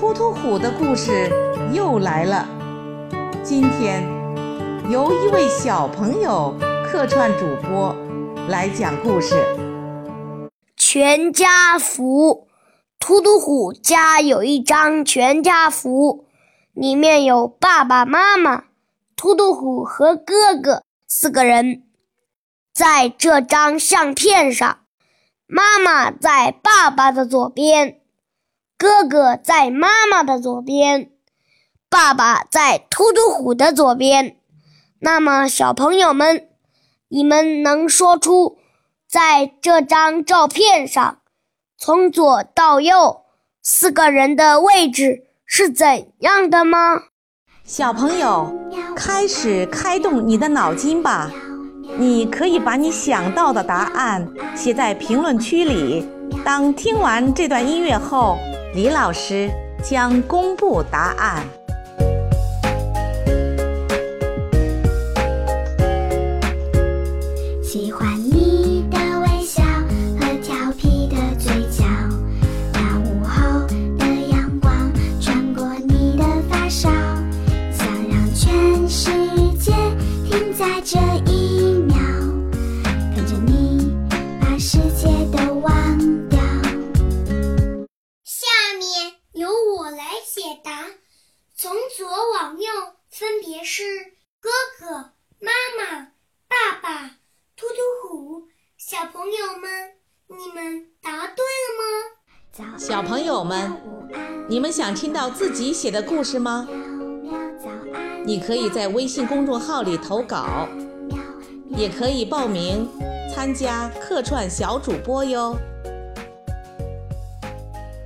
突突虎的故事又来了。今天由一位小朋友客串主播来讲故事。全家福，突突虎家有一张全家福，里面有爸爸妈妈、突突虎和哥哥四个人。在这张相片上，妈妈在爸爸的左边。哥哥在妈妈的左边，爸爸在突突虎的左边。那么，小朋友们，你们能说出在这张照片上，从左到右四个人的位置是怎样的吗？小朋友，开始开动你的脑筋吧！你可以把你想到的答案写在评论区里。当听完这段音乐后。李老师将公布答案。喜欢从左往右，分别是哥哥、妈妈、爸爸、突突虎。小朋友们，你们答对了吗？小朋友们，你们想听到自己写的故事吗？你可以在微信公众号里投稿，也可以报名参加客串小主播哟。